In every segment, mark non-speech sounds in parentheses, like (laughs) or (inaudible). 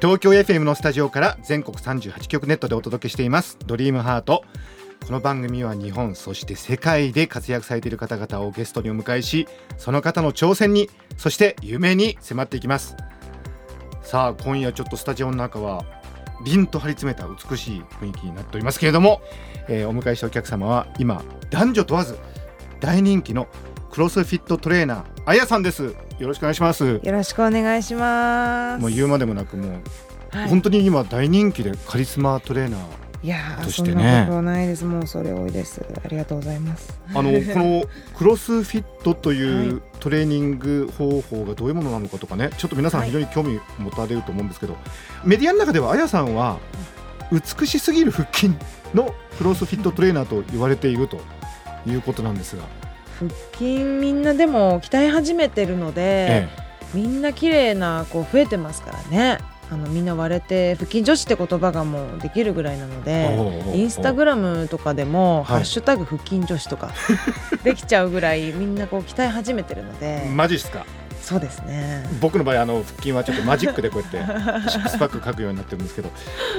東京 FM のスタジオから全国38局ネットでお届けしています。ドリームハート。この番組は日本そして世界で活躍されている方々をゲストにお迎えしその方の挑戦にそして夢に迫っていきます。さあ今夜ちょっとスタジオの中は凛と張り詰めた美しい雰囲気になっておりますけれども、えーお迎えしたお客様は今男女問わず大人気のクロスフィットトレーナーあやさんですよろしくお願いしますよろしくお願いします。もう言うまでもなくもう、はい本当に今大人気でカリスマトレーナーいやーとしてねそんなことはないです。もうそれ多いです。ありがとうございます。あのこの (laughs) クロスフィットというはトレーニング方法がどういうものなのかとかねちょっと皆さんはい非常に興味持たれると思うんですけど、メディアの中ではあやさんは美しすぎる腹筋のクロスフィットトレーナーと言われているということなんですが、腹筋みんなでも鍛え始めてるので、えみんな綺麗な子増えてますからね。あのみんな割れて腹筋女子って言葉がもうできるぐらいなので。インスタグラムとかでも、はいハッシュタグ腹筋女子とか (laughs) できちゃうぐらいみんなこう鍛え始めてるので、マジっすか？そうですね。僕の場合あの腹筋はちょっとマジックでこうやって (laughs) シックスパック書くようになってるんですけど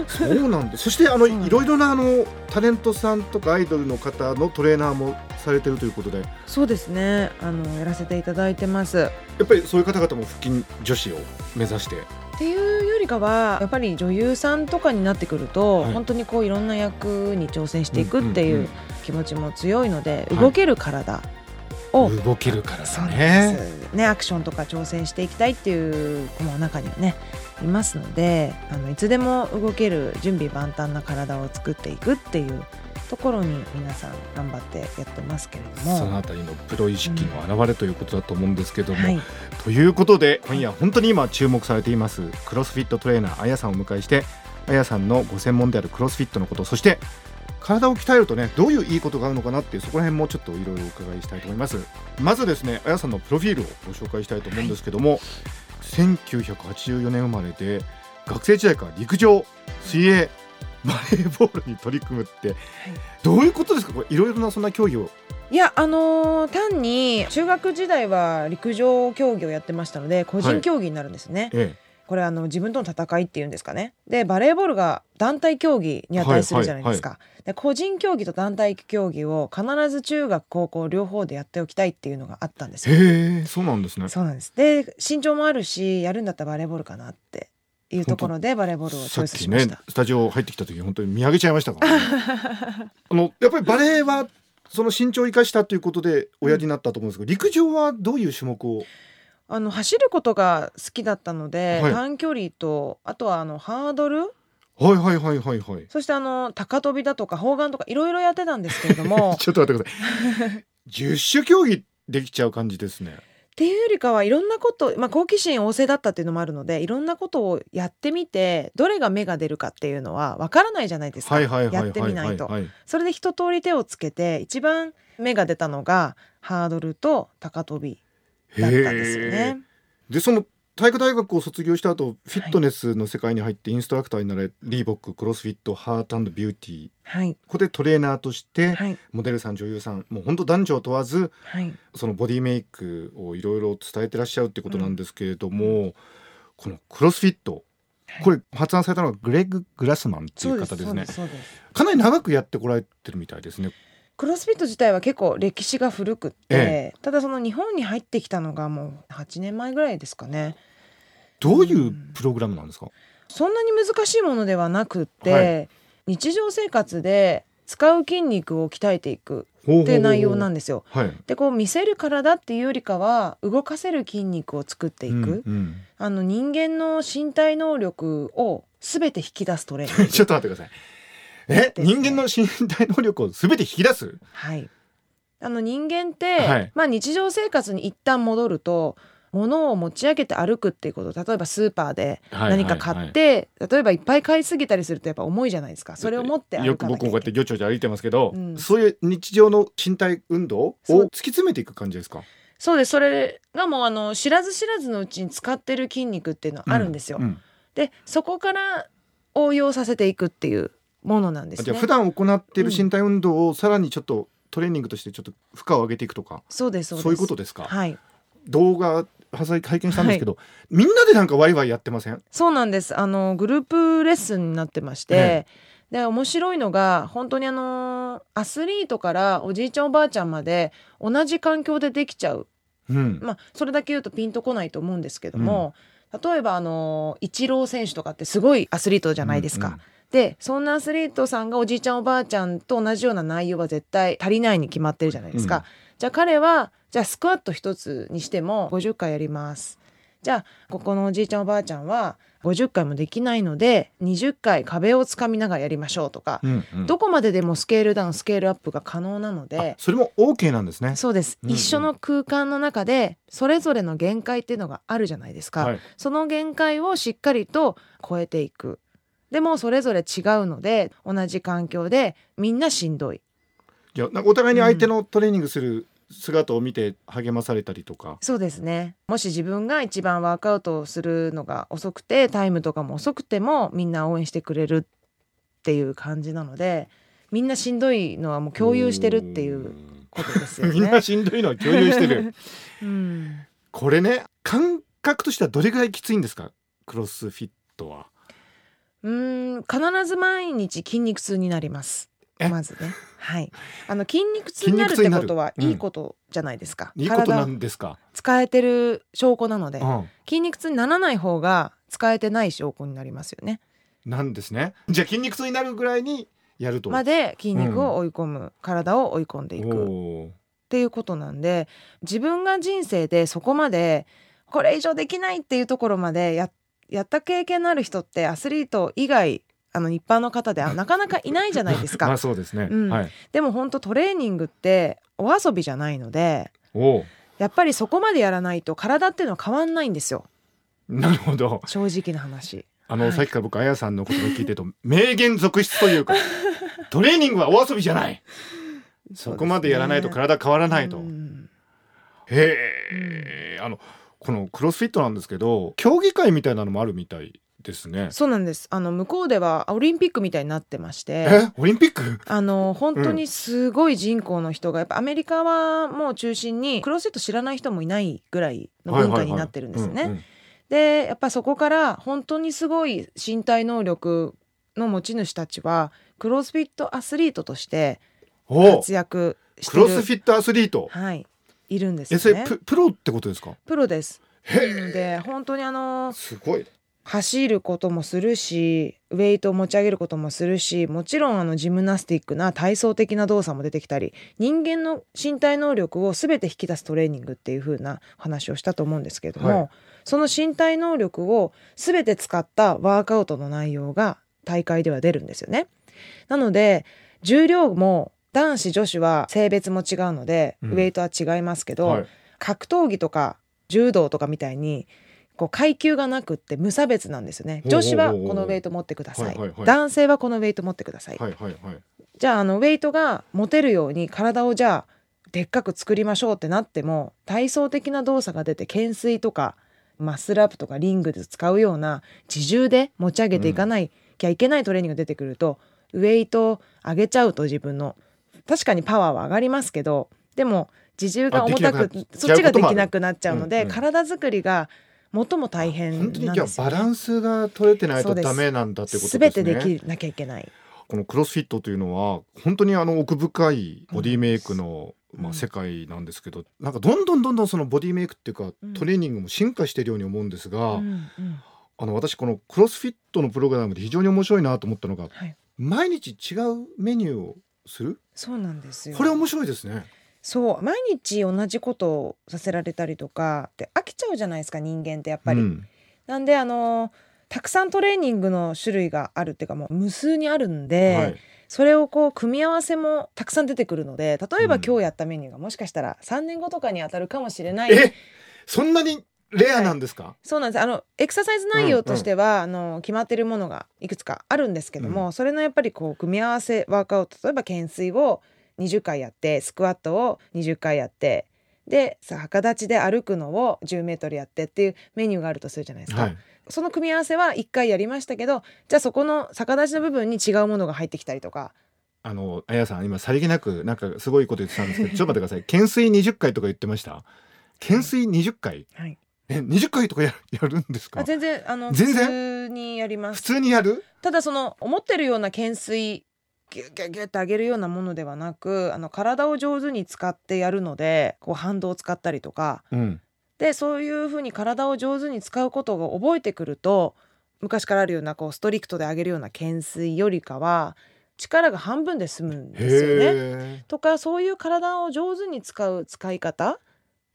そうなんだそしてあのいろいろなあのタレントさんとかアイドルの方のトレーナーもされてるということでやそうですね。あのやらせていただいてます。っぱりそういう方々も腹筋女子を目指してっていうよりかはやっぱり女優さんとかになってくると、はい本当にこういろんな役に挑戦していくっていう気持ちも強いので、はい動ける体を、動けるからだね。ねアクションとか挑戦していきたいっていう子も中にはねいますのであのいつでも動ける準備万端な体を作っていくっていうところに皆さん頑張ってやってますけれども。そのあたりのプロ意識の表れということだと思うんですけども、はい、ということで今夜本当に今注目されていますクロスフィットトレーナーあやさんをお迎えしてあやさんのご専門であるクロスフィットのことそして体を鍛えるとねどういういいことがあるのかなっていうそこら辺もちょっといろいろお伺いしたいと思います。まずですねあやさんのプロフィールをご紹介したいと思うんですけども、1984年生まれで学生時代から陸上水泳バレーボールに取り組むって、どういうことですか？これいろいろなそんな競技を。いやあのー単に中学時代は陸上競技をやってましたので個人競技になるんですね、えこれあの自分との戦いっていうんですかね。でバレーボールが団体競技に値するじゃないですか、で個人競技と団体競技を必ず中学高校両方でやっておきたいっていうのがあったんですえよ。へえそうなんですね。そうなんです。で身長もあるしやるんだったらバレーボールかなっていうところでバレーボールをチョイスしました、スタジオ入ってきた時本当に見上げちゃいましたから、ね、(laughs) あのやっぱりバレーはその身長を生かしたということで親父になったと思うんですけど、陸上はどういう種目を？あの走ることが好きだったので、はい。短距離とあとはあのハードル。はいはいはいはいはい。そしてあの高跳びだとか砲丸とかいろいろやってたんですけれども。(laughs) ちょっと待ってください。(laughs) 10種競技できちゃう感じですね。っていうよりかはいろんなこと、まあ、好奇心旺盛だったっていうのもあるのでいろんなことをやってみてどれが芽が出るかっていうのはわからないじゃないですか、はいはいはいやはい。ってみないと、はいそれで一通り手をつけて一番芽が出たのがハードルと高跳びだったんですよね。でその体育大学を卒業した後フィットネスの世界に入ってインストラクターになれ、リーボッククロスフィットハートビューティー。はい。ここでトレーナーとして、はい。モデルさん女優さんもう本当男女を問わずはい。そのボディメイクをいろいろ伝えてらっしゃるってことなんですけれども、このクロスフィットこれ発案されたのはグレッグ・グラスマンっていそう方ですねかなり長くやってこられてるみたいですねクロスフィット自体は結構歴史が古くって、えただその日本に入ってきたのがもう8年前ぐらいですかね。どういうプログラムなんですか、そんなに難しいものではなくって、はい。日常生活で使う筋肉を鍛えていくっていう内容なんでですよ。はい。でこう見せる体っていうよりかは動かせる筋肉を作っていく、うんうん。あの人間の身体能力を全て引き出すトレーニング。(laughs) ちょっと待ってくださいえ、人間の身体能力をすべて引き出す？はい。あの人間って、はい。まあ、日常生活に一旦戻ると物を持ち上げて歩くっていうこと例えばスーパーではい何か買って、例えばいっぱい買いすぎたりするとやっぱ重いじゃないですか。それを持ってよく僕もこうやってぎょちょ歩いてますけど、うん。そういう日常の身体運動を突き詰めていく感じですか？そうです。それがもうあの知らず知らずのうちに使ってる筋肉っていうのはあるんですよ、うんうん。でそこから応用させていくっていうものなんですね。じゃあ普段行っている身体運動をさらにちょっとトレーニングとしてちょっと負荷を上げていくとかそうですそういうことですか、はい。動画拝見したんですけど、みんなでなんかワイワイやってません？そうなんです。あのグループレッスンになってまして、えで面白いのが本当にあのアスリートからおじいちゃんおばあちゃんまで同じ環境でできちゃう。うん。まあそれだけ言うとピンとこないと思うんですけども、例えばあのイチロー選手とかってすごいアスリートじゃないですか。うんうんでそんなアスリートさんがおじいちゃんおばあちゃんと同じような内容は絶対足りないに決まってるじゃないですか。うんじゃあ彼はじゃあスクワット一つにしても50回やります。じゃあここのおじいちゃんおばあちゃんは50回もできないので20回壁をつかみながらやりましょうとか、うんうん。どこまででもスケールダウンスケールアップが可能なのあでそれも OK なんですね。そうです、うんうん。一緒の空間の中でそれぞれの限界っていうのがあるじゃないですか、はい。その限界をしっかりと超えていくでもそれぞれ違うので同じ環境でみんなしんどい。いやなんかお互いに相手のトレーニングする姿を見て励まされたりとか、そうですね。もし自分が一番ワークアウトをするのが遅くてタイムとかも遅くてもみんな応援してくれるっていう感じなのでみんなしんどいのはもう共有してるっていうことですよね。(laughs) みんなしんどいのは共有してる。(laughs) うん。これね感覚としてはどれぐらいきついんですか？クロスフィットはうーん必ず毎日筋肉痛になります。え？まずね。はい。あの筋肉痛になるってことはいいことじゃないですか、いいことなんですか、使えてる証拠なので。うん、筋肉痛にならない方が使えてない証拠になりますよね。なんですね。じゃあ筋肉痛になるぐらいにやると。まで筋肉を追い込む、体を追い込んでいく。っていうことなんで自分が人生でそこまでこれ以上できないっていうところまでややった経験のある人ってアスリート以外あの一般の方では (laughs) なかなかいないじゃないですか。(laughs) まあそうですね、うん。はい。でも本当トレーニングってお遊びじゃないのでおーやっぱりそこまでやらないと体っていうのは変わんないんですよ。なるほど。正直な話。あの、はい。さっきから僕あやさんの言葉を聞いてると名言続出というか (laughs) トレーニングはお遊びじゃない。そこまでやらないと体変わらないと、うん。へえ、あのこのクロスフィットなんですけど競技会みたいなのもあるみたいですね。そうなんです。あの向こうではオリンピックみたいになってまして。え？オリンピック？あの本当にすごい人口の人がやっぱアメリカはもう中心にクロスフィット知らない人もいないぐらいの文化になってるんですよね。でやっぱそこから本当にすごい身体能力の持ち主たちはクロスフィットアスリートとして活躍してクるロスフィットアスリート。はいいるんですよね。ププロってことですか？プロです。へで本当にあのすごい走ることもするしウェイトを持ち上げることもするしもちろんあのジムナスティックな体操的な動作も出てきたり人間の身体能力を全て引き出すトレーニングっていう風な話をしたと思うんですけれども、はいその身体能力を全て使ったワークアウトの内容が大会では出るんですよね。なので重量も男子女子は性別も違うので、うん。ウェイトは違いますけど、はい。格闘技とか柔道とかみたいにこう階級がなくって無差別なんですよね。女子はこのウェイト持ってください,、はいはいはい。男性はこのウェイト持ってください、はいはいはい。じゃああのウェイトが持てるように体をじゃあでっかく作りましょうってなっても体操的な動作が出て懸垂とかマッスルアップとかリングで使うような自重で持ち上げていかないきゃいけないトレーニングが出てくると、ウェイトを上げちゃうと自分の確かにパワーは上がりますけどでも自重が重たくそっちができなくなっちゃうので、うん。うん体作りが最も大変なんですよ、ね。バランスが取れてないとダメなんだってことですね。全てできなきゃいけない。このクロスフィットというのは本当にあの奥深いボディメイクの、うん。まあ、世界なんですけど、なんかどんどんどんどんそのボディメイクっていうか、うん。トレーニングも進化しているように思うんですが、うんうん。あの私このクロスフィットのプログラムで非常に面白いなと思ったのがはい、毎日違うメニューをする？そうなんですよ。これ面白いですね。そう毎日同じことをさせられたりとかで飽きちゃうじゃないですか人間ってやっぱり。うんなんであのたくさんトレーニングの種類があるっていうかもう無数にあるんで、はい、それをこう組み合わせもたくさん出てくるので例えばうん今日やったメニューがもしかしたら3年後とかに当たるかもしれない、えそんなにレアなんですか、そうなんです。あのエクササイズ内容としては、あの決まってるものがいくつかあるんですけども、それのやっぱりこう組み合わせワークアウト例えば懸垂を20回やってスクワットを20回やってでさ逆立ちで歩くのを10メートルやってっていうメニューがあるとするじゃないですか。はい。その組み合わせは1回やりましたけどじゃあそこの逆立ちの部分に違うものが入ってきたりとか。あのあやさん今さりげなくなんかすごいこと言ってたんですけどちょっと待ってください。懸垂20回とか言ってました？懸垂20回？はい、え20回とかややるんですか？あ全然あの全然？普通にやります。普通にやる？ただその思ってるような懸垂ギュッギュッギュッって上げるようなものではなくあの体を上手に使ってやるのでこう反動を使ったりとか。うん。でそういうふうに体を上手に使うことが覚えてくると昔からあるようなこうストリクトで上げるような懸垂よりかは力が半分で済むんですよね。へとかそういう体を上手に使う使い方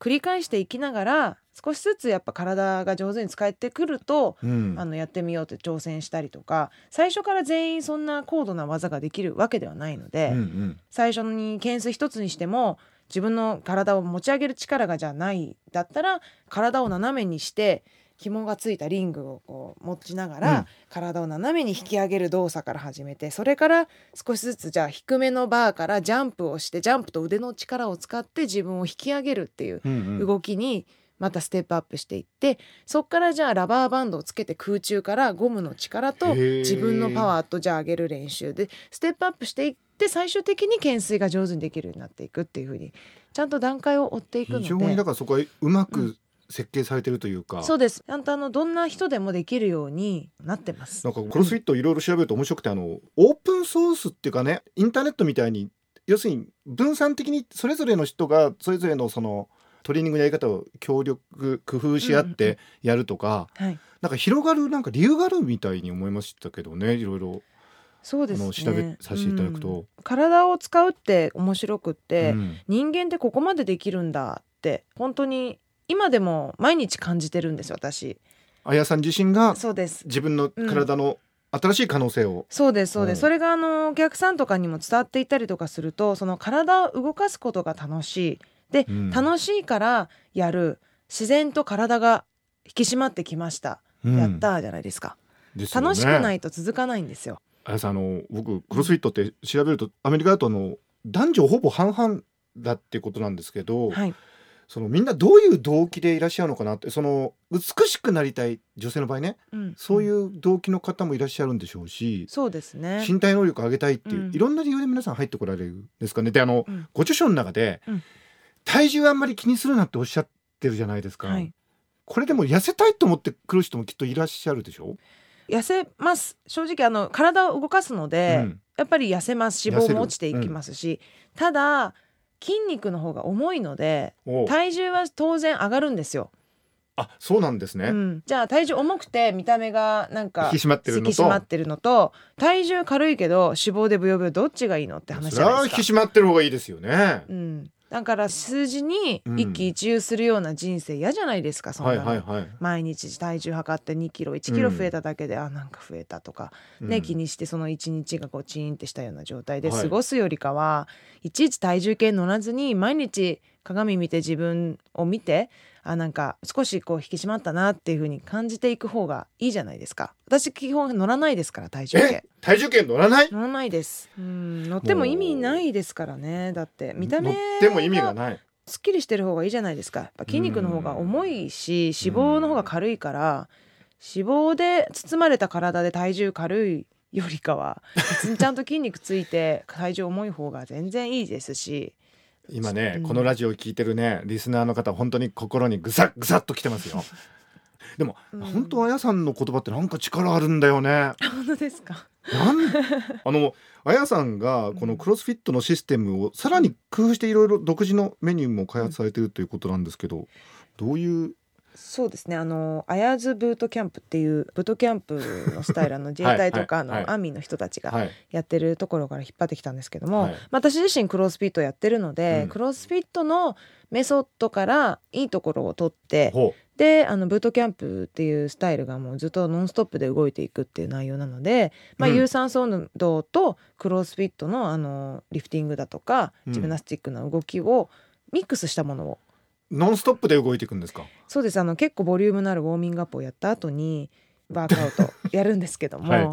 繰り返していきながら少しずつやっぱ体が上手に使えてくるとえ、うん。あのやってみようって挑戦したりとか最初から全員そんな高度な技ができるわけではないので、うんうん。最初に懸垂一つにしても自分の体を持ち上げる力がじゃないだったら体を斜めにして紐がついたリングをこう持ちながら、うん。体を斜めに引き上げる動作から始めてそれから少しずつじゃあ低めのバーからジャンプをしてジャンプと腕の力を使って自分を引き上げるっていううんうん。動きにまたステップアップしていってそっからじゃあラバーバンドをつけて空中からゴムの力と自分のパワーとじゃあ上げる練習でステップアップしていって最終的に懸垂が上手にできるようになっていくっていう風にちゃんと段階を追っていくの非常にだでからそこはうまうく設計されてるというか、そうです。ちゃんとあのどんな人でもできるようになってます。なんかクロスフィットいろいろ調べると面白くてあのオープンソースっていうかねインターネットみたいに要するに分散的にそれぞれの人がそれぞれのそのトレーニングのやり方を協力工夫し合ってやるとか、はい。なんか広がるなんか理由があるみたいに思いましたけどねいろいろ。そうですね。調べさせていただくと。うん。体を使うって面白くって、うん。人間ってここまでできるんだって本当に今でも毎日感じてるんです私。あやさん自身がそうです。自分の体の新しい可能性を、そうですそうです、うん。それがあのお客さんとかにも伝わっていたりとかするとその体を動かすことが楽しい。で、うん。楽しいからやる。自然と体が引き締まってきました、うん。やったーじゃないですか。ね。楽しくないと続かないんですよ。あやさんあの僕クロスフィットって調べるとアメリカだとあの男女ほぼ半々だってことなんですけど、はいそのみんなどういう動機でいらっしゃるのかなってその美しくなりたい女性の場合ねうんそういう動機の方もいらっしゃるんでしょうし、そうですね。身体能力を上げたいっていう、うん。いろんな理由で皆さん入ってこられるんですかね。であの、うん。ご著書の中で、うん。体重あんまり気にするなっておっしゃってるじゃないですか、はい。これでも痩せたいと思ってくる人もきっといらっしゃるでしょ、痩せます。正直あの体を動かすので、うん。やっぱり痩せます脂肪も落ちていきますし、ただ筋肉の方が重いのでお体重は当然上がるんですよ、あそうなんですね、うん、じゃあ体重重くて見た目がなんか引き締まってるのと。引き締まってるのと体重軽いけど脂肪でブヨブヨどっちがいいのって話それはじゃないですか。引き締まってる方がいいですよね、うん、だから数字にうん。一喜一憂するような人生嫌じゃないですか、そんなはいのはいはい、毎日体重測って2キロ1キロ増えただけで、あなんか増えたとか、ねうん。気にしてその1日がこうチーンってしたような状態ではい。過ごすよりかは、い、ちいち体重計乗らずに毎日鏡見て自分を見てあなんか少しこう引き締まったなっていう風に感じていく方がいいじゃないですか。私基本乗らないですから体重え？計体重計乗らない？乗らないです。うん乗っても意味ないですからね。だって見た目乗っても意味がない。すっきりしてる方がいいじゃないですか。やっぱ筋肉の方が重いし脂肪の方が軽いから脂肪で包まれた体で体重軽いよりかは別にちゃんと筋肉ついて体重重い方が全然いいですし今ね、う。ん。このラジオを聞いてるねリスナーの方本当に心にぐさぐさっときてますよ。(laughs) でも、うん。本当あやさんの言葉ってなんか力あるんだよね。(laughs) 本当ですか？なん？(laughs) あのあやさんがこのクロスフィットのシステムをさらに工夫していろいろ独自のメニューも開発されているということなんですけどどういうそうですね。あのアヤーズブートキャンプっていうブートキャンプのスタイルあの (laughs) 自衛隊とかはのアーミーの人たちがはい。やってるところから引っ張ってきたんですけども、はい。まあ私自身クロスフィットやってるので、うん。クロスフィットのメソッドからいいところを取ってほであのブートキャンプっていうスタイルがもうずっとノンストップで動いていくっていう内容なので、まあ、うん。有酸素運動とクロスフィットのあのリフティングだとかうん。ジムナスティックの動きをミックスしたものをうノンストップで動いていくんですか？そうです。あの結構ボリュームのあるウォーミングアップをやった後にワークアウトやるんですけども、はい。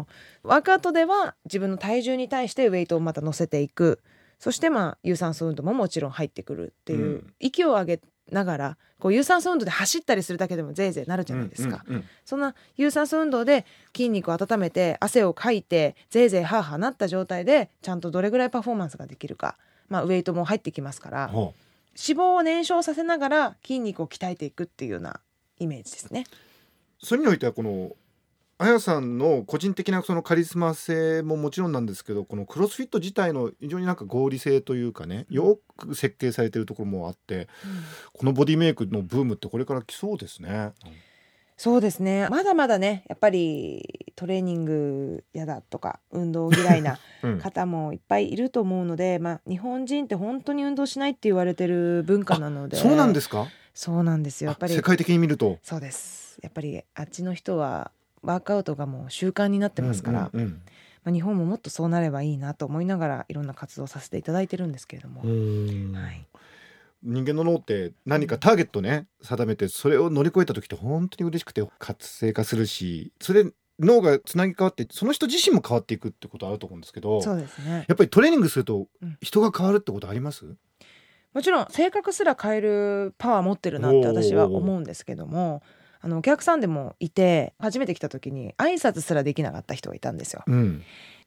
ワークアウトでは自分の体重に対してウェイトをまた乗せていく。そしてまあ有酸素運動ももちろん入ってくるっていう、うん。息を上げながらこう有酸素運動で走ったりするだけでもぜいぜいなるじゃないですか、うんうんそんな有酸素運動で筋肉を温めて汗をかいてぜいぜいハーハーなった状態でちゃんとどれぐらいパフォーマンスができるか、まあ、ウェイトも入ってきますから脂肪を燃焼させながら筋肉を鍛えていくっていうようなイメージですね。うそれにおいてはこのあやさんの個人的なそのカリスマ性ももちろんなんですけどこのクロスフィット自体の非常になんか合理性というかねよく設計されてるところもあってこのボディメイクのブームってこれから来そうですね。そうですね。まだまだねやっぱりトレーニング嫌だとか運動嫌いな (laughs) うん。方もいっぱいいると思うので、まあ、日本人って本当に運動しないって言われてる文化なので。そうなんですか？そうなんですよ。やっぱりあ世界的に見ると。そうです。やっぱりあっちの人はワークアウトがもう習慣になってますから、うんうんまあ、日本ももっとそうなればいいなと思いながらいろんな活動をさせていただいてるんですけれども、うん。はい、人間の脳って何かターゲットね定めてそれを乗り越えた時って本当に嬉しくて活性化するしそれ脳がつなぎ変わってその人自身も変わっていくってことあると思うんですけどそうですね。やっぱりトレーニングするとうん。人が変わるってことあります、もちろん性格すら変えるパワー持ってるなって私は思うんですけどもあのお客さんでもいて初めて来た時に挨拶すらできなかった人がいたんですよ。うん、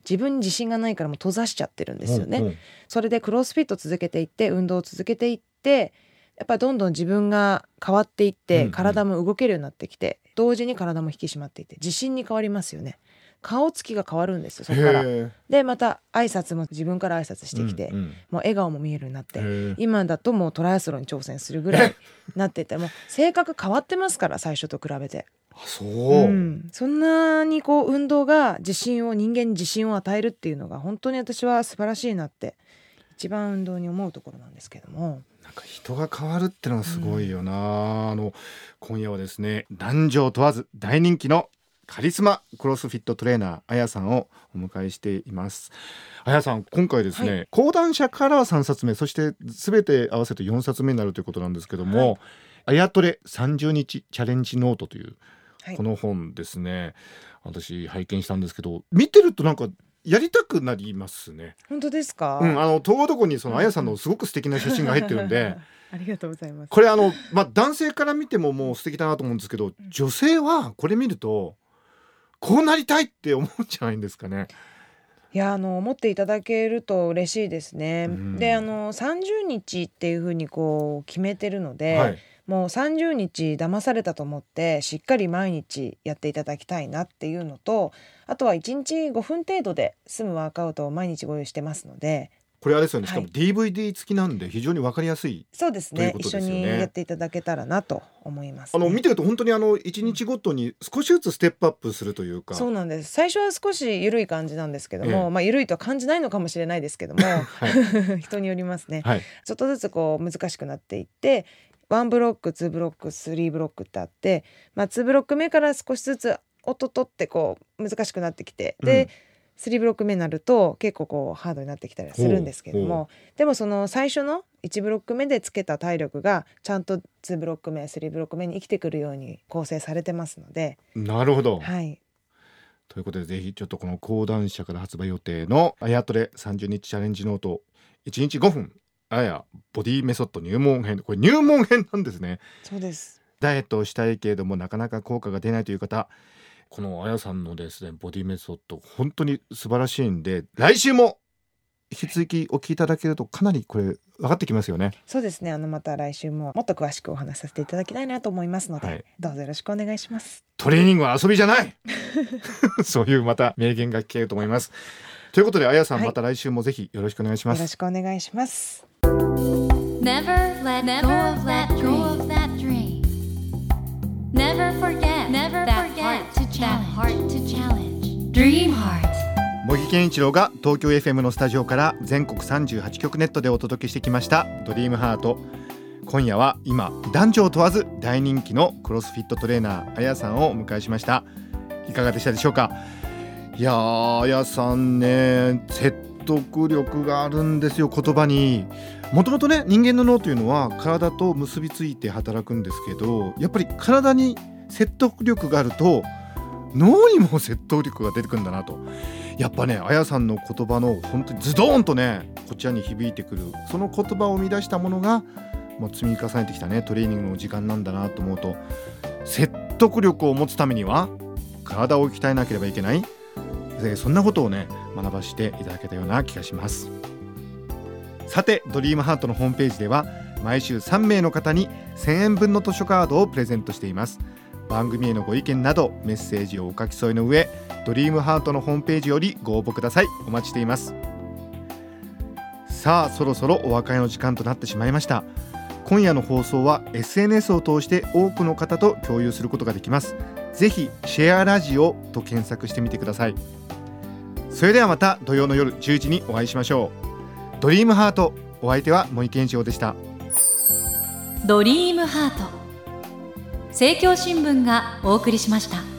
自分に自信がないからもう閉ざしちゃってるんですよね、うんうん。それでクロスフィット続けていって運動を続けていってやっぱどんどん自分が変わっていっうんてうん。体も動けるようになってきて同時に体も引き締まっていって自信に変わりますよね顔つきが変わるんですよそこから。でまた挨拶も自分から挨拶してきて、うんうん。もう笑顔も見えるようになって今だともうトライアスロンに挑戦するぐらいなっててもう性格変わってますから最初と比べて、あそう、うん、そんなにこう運動が自信を人間に自信を与えるっていうのが本当に私は素晴らしいなって一番運動に思うところなんですけども。なんか人が変わるってのがすごいよな、あの今夜はですね男女問わず大人気のカリスマクロスフィットトレーナーあやさんをお迎えしています。あやさん今回ですね、は講談社から3冊目そして全て合わせて4冊目になるということなんですけども、はい。あやトレ30日チャレンジノートというはい。この本ですね、私拝見したんですけど見てるとなんかやりたくなりますね。本当ですか、うん、あのところどころにそのあやさんのすごく素敵な写真が入ってるんで。(laughs) ありがとうございます。これあの、まあ、男性から見てももう素敵だなと思うんですけど女性はこれ見るとこうなりたいって思うんじゃないんですかね。いやあの思っていただけると嬉しいですね。うんであの30日っていうふうにこう決めてるので、はい、もう30日騙されたと思ってしっかり毎日やっていただきたいなっていうのとあとは1日5分程度で済むワークアウトを毎日ご用意してますのでこれあれですよねしかもはい DVD 付きなんで非常に分かりやすい。そうですというね一緒ことですよねにやっていただけたらなと思います、ね。あの見てると本当にあの1日ごとに少しずつステップアップするというか。そうなんです最初は少し緩い感じなんですけども、ええまあ緩いとは感じないのかもしれないですけども、(laughs) はい (laughs) 人によりますね。はい、ちょっとずつこう難しくなっていって1ブロック2ブロック3ブロックってあって、まあ、2ブロック目から少しずつ音取ってこう難しくなってきてで、3ブロック目になると結構こうハードになってきたりするんですけどもでもその最初の1ブロック目でつけた体力がちゃんと2ブロック目3ブロック目に生きてくるように構成されてますので、なるほど。はい、ということでぜひちょっとこの講談社から発売予定の「あやトレ30日チャレンジノート」1日5分あやボディメソッド入門編。これ入門編なんですね。そうです。ダイエットをしたいけれどもなかなか効果が出ないという方このあやさんのですねボディメソッド本当に素晴らしいんで来週も引き続きお聞きいただけるとかなりこれ分かってきますよね。そうですねあのまた来週ももっと詳しくお話しさせていただきたいなと思いますので、はいどうぞよろしくお願いします。トレーニングは遊びじゃない (laughs) そういうまた名言が聞けると思います。ということであやさん、はいまた来週もぜひよろしくお願いしまよろす。しくお願いします。茂木健一郎が東京 FM のスタジオから全国38局ネットでお届けしてきました「ドリームハート。今夜は今男女を問わず大人気のクロスフィットトレーナーあやさんをお迎えしました。いかがでしたでしょうか？いやあやさんね設得力があるんですよ言葉に。もともとね人間の脳というのは体と結びついて働くんですけどやっぱり体に説得力があると脳にも説得力が出てくるんだなと。やっぱねあやさんの言葉の本当にズドーンとねこちらに響いてくる。その言葉を生み出したものがもう積み重ねてきたねトレーニングの時間なんだなと思うと説得力を持つためには体を鍛えなければいけない。そんなことをね学ばせていただけたような気がします。さてドリームハートのホームページでは毎週3名の方に1000円分の図書カードをプレゼントしています。番組へのご意見などメッセージをお書き添えの上ドリームハートのホームページよりご応募ください。お待ちしています。さあそろそろお別れの時間となってしまいました。今夜の放送は SNS を通して多くの方と共有することができます。ぜひシェアラジオと検索してみてください。それではまた土曜の夜10時にお会いしましょう。ドリームハートお相手は森健一郎でした。ドリームハート。政教新聞がお送りしました。